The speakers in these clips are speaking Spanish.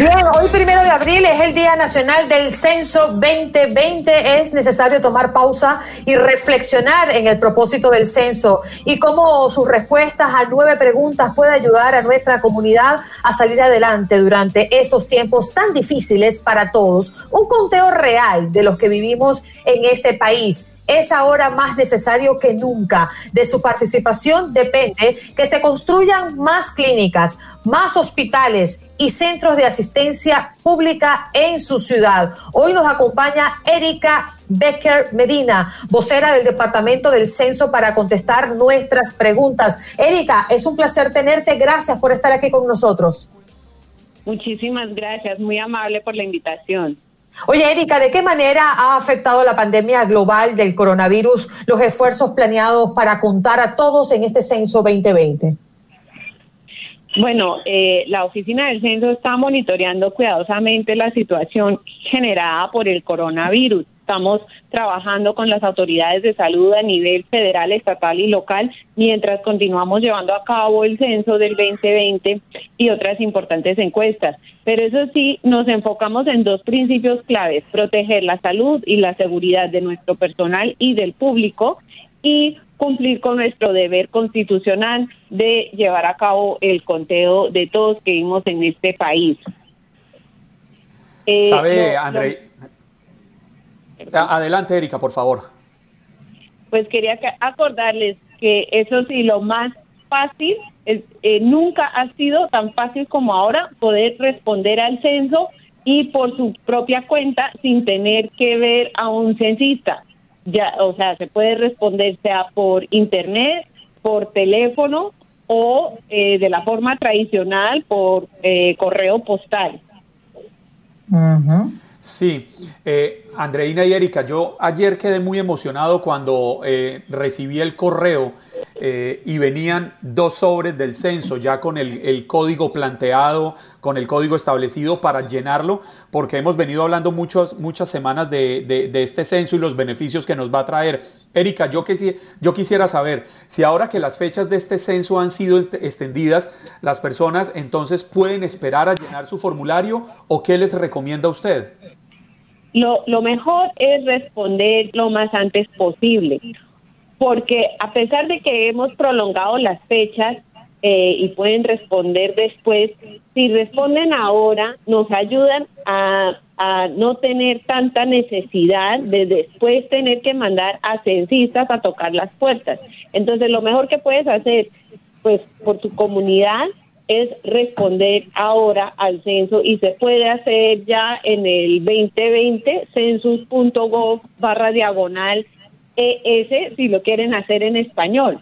Hoy primero de abril es el Día Nacional del Censo 2020. Es necesario tomar pausa y reflexionar en el propósito del censo y cómo sus respuestas a nueve preguntas puede ayudar a nuestra comunidad a salir adelante durante estos tiempos tan difíciles para todos. Un conteo real de los que vivimos en este país es ahora más necesario que nunca. De su participación depende que se construyan más clínicas, más hospitales y centros de asistencia pública en su ciudad. Hoy nos acompaña Erika Becker Medina, vocera del Departamento del Censo, para contestar nuestras preguntas. Erika, es un placer tenerte. Gracias por estar aquí con nosotros. Muchísimas gracias, muy amable por la invitación. Oye, Erika, ¿de qué manera ha afectado la pandemia global del coronavirus los esfuerzos planeados para contar a todos en este censo 2020? Bueno, eh, la Oficina del Censo está monitoreando cuidadosamente la situación generada por el coronavirus. Estamos trabajando con las autoridades de salud a nivel federal, estatal y local mientras continuamos llevando a cabo el censo del 2020 y otras importantes encuestas. Pero eso sí, nos enfocamos en dos principios claves, proteger la salud y la seguridad de nuestro personal y del público y cumplir con nuestro deber constitucional de llevar a cabo el conteo de todos que vivimos en este país. Eh, ¿Sabe, lo, André? Lo... Adelante, Erika, por favor. Pues quería acordarles que eso sí, lo más fácil, es, eh, nunca ha sido tan fácil como ahora poder responder al censo y por su propia cuenta sin tener que ver a un censista ya, o sea, se puede responder sea por internet, por teléfono o eh, de la forma tradicional por eh, correo postal. Uh -huh. Sí, eh, Andreina y Erika, yo ayer quedé muy emocionado cuando eh, recibí el correo eh, y venían dos sobres del censo ya con el, código planteado, con el código establecido para llenarlo, porque hemos venido hablando muchos, muchas semanas de, este censo y los beneficios que nos va a traer. Erika, yo, quisi, yo quisiera saber si ahora que las fechas de este censo han sido extendidas, las personas entonces pueden esperar a llenar su formulario o qué les recomienda usted. Lo, lo mejor es responder lo más antes posible porque a pesar de que hemos prolongado las fechas eh, y pueden responder después, si responden ahora, nos ayudan a, a, no tener tanta necesidad de después tener que mandar a censistas a tocar las puertas. Entonces, lo mejor que puedes hacer, pues, por tu comunidad es responder ahora al censo y se puede hacer ya en el 2020 census.gov barra diagonal ES si lo quieren hacer en español.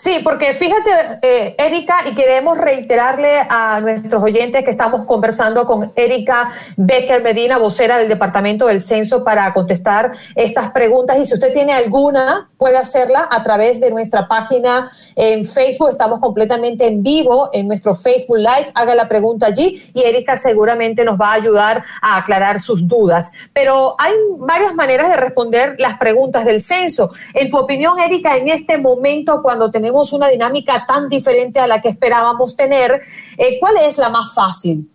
Sí, porque fíjate, eh, Erika, y queremos reiterarle a nuestros oyentes que estamos conversando con Erika Becker Medina, vocera del Departamento del Censo, para contestar estas preguntas. Y si usted tiene alguna, puede hacerla a través de nuestra página en Facebook. Estamos completamente en vivo en nuestro Facebook Live. Haga la pregunta allí y Erika seguramente nos va a ayudar a aclarar sus dudas. Pero hay varias maneras de responder las preguntas del censo. En tu opinión, Erika, en este momento, cuando tenemos una dinámica tan diferente a la que esperábamos tener, eh, ¿cuál es la más fácil?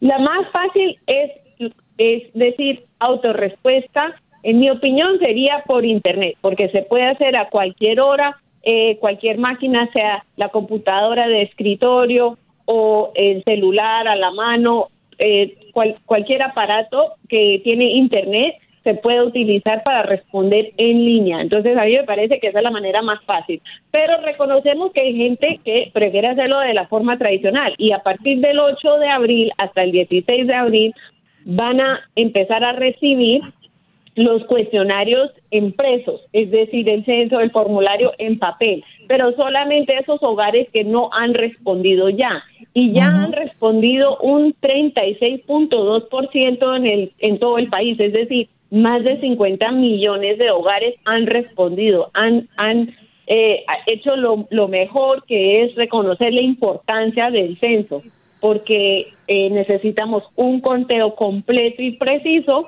La más fácil es, es decir, autorrespuesta. En mi opinión sería por Internet, porque se puede hacer a cualquier hora, eh, cualquier máquina, sea la computadora de escritorio o el celular a la mano, eh, cualquier aparato que tiene Internet se puede utilizar para responder en línea. Entonces, a mí me parece que esa es la manera más fácil. Pero reconocemos que hay gente que prefiere hacerlo de la forma tradicional y a partir del 8 de abril hasta el 16 de abril van a empezar a recibir los cuestionarios impresos, es decir, el censo, el formulario en papel, pero solamente esos hogares que no han respondido ya. Y ya han respondido un 36.2% en, el, en todo el país, es decir, más de 50 millones de hogares han respondido, han, han eh, hecho lo, lo, mejor que es reconocer la importancia del censo, porque eh, necesitamos un conteo completo y preciso,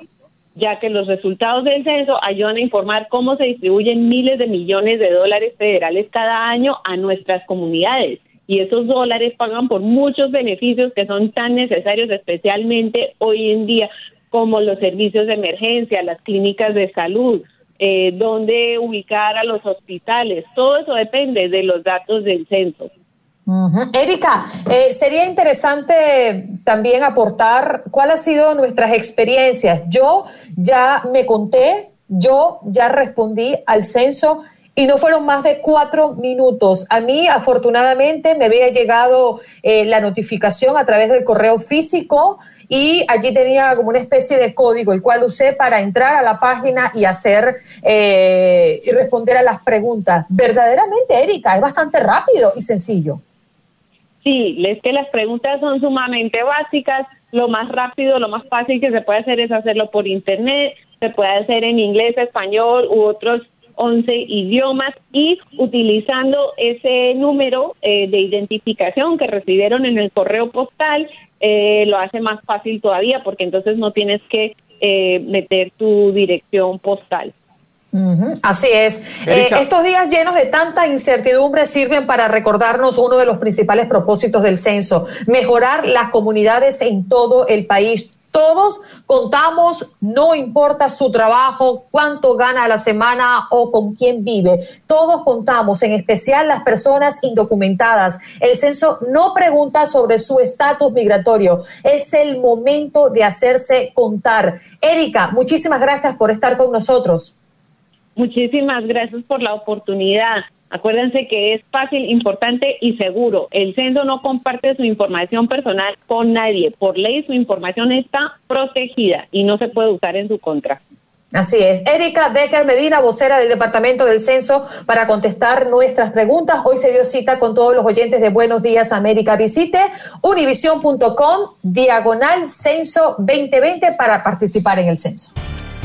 ya que los resultados del censo ayudan a informar cómo se distribuyen miles de millones de dólares federales cada año a nuestras comunidades. Y esos dólares pagan por muchos beneficios que son tan necesarios, especialmente hoy en día, como los servicios de emergencia, las clínicas de salud, eh, dónde ubicar a los hospitales. Todo eso depende de los datos del censo. Erika, eh, sería interesante también aportar cuál ha sido nuestras experiencias. Yo ya me conté, yo ya respondí al censo y no fueron más de cuatro minutos. A mí, afortunadamente, me había llegado eh, la notificación a través del correo físico y allí tenía como una especie de código, el cual usé para entrar a la página y hacer eh, y responder a las preguntas. Verdaderamente, Erika, es bastante rápido y sencillo. Sí, es que las preguntas son sumamente básicas. Lo más rápido, lo más fácil que se puede hacer es hacerlo por internet. Se puede hacer en inglés, español u otros 11 idiomas y utilizando ese número eh, de identificación que recibieron en el correo postal, eh, lo hace más fácil todavía porque entonces no tienes que eh, meter tu dirección postal. Así es. estos días llenos de tanta incertidumbre sirven para recordarnos uno de los principales propósitos del censo, mejorar las comunidades en todo el país. Todos contamos, no importa su trabajo, cuánto gana a la semana o con quién vive. Todos contamos, en especial las personas indocumentadas. El censo no pregunta sobre su estatus migratorio. Es el momento de hacerse contar. Erika, muchísimas gracias por estar con nosotros. Muchísimas gracias por la oportunidad. Acuérdense que es fácil, importante y seguro. El censo no comparte su información personal con nadie. Por ley su información está protegida y no se puede usar en su contra. Así es. Erika Becker Medina, vocera del Departamento del Censo, para contestar nuestras preguntas. Hoy se dio cita con todos los oyentes de Buenos Días América. Visite univision.com diagonal censo 2020 para participar en el censo.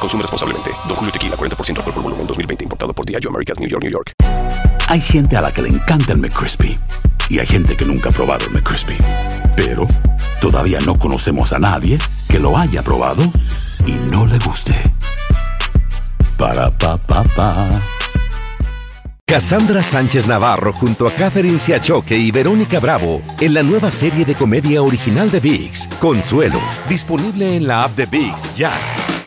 Consume responsablemente. Don Julio Tequila, 40% alcohol por volumen, 2020. Importado por Diageo Americas, New York, New York. Hay gente a la que le encanta el McCrispy. Y hay gente que nunca ha probado el McCrispy. Pero todavía no conocemos a nadie que lo haya probado y no le guste. Para, pa, pa, pa. Cassandra Sánchez Navarro junto a Catherine Siachoque y Verónica Bravo en la nueva serie de comedia original de VIX, Consuelo, disponible en la app de VIX ya.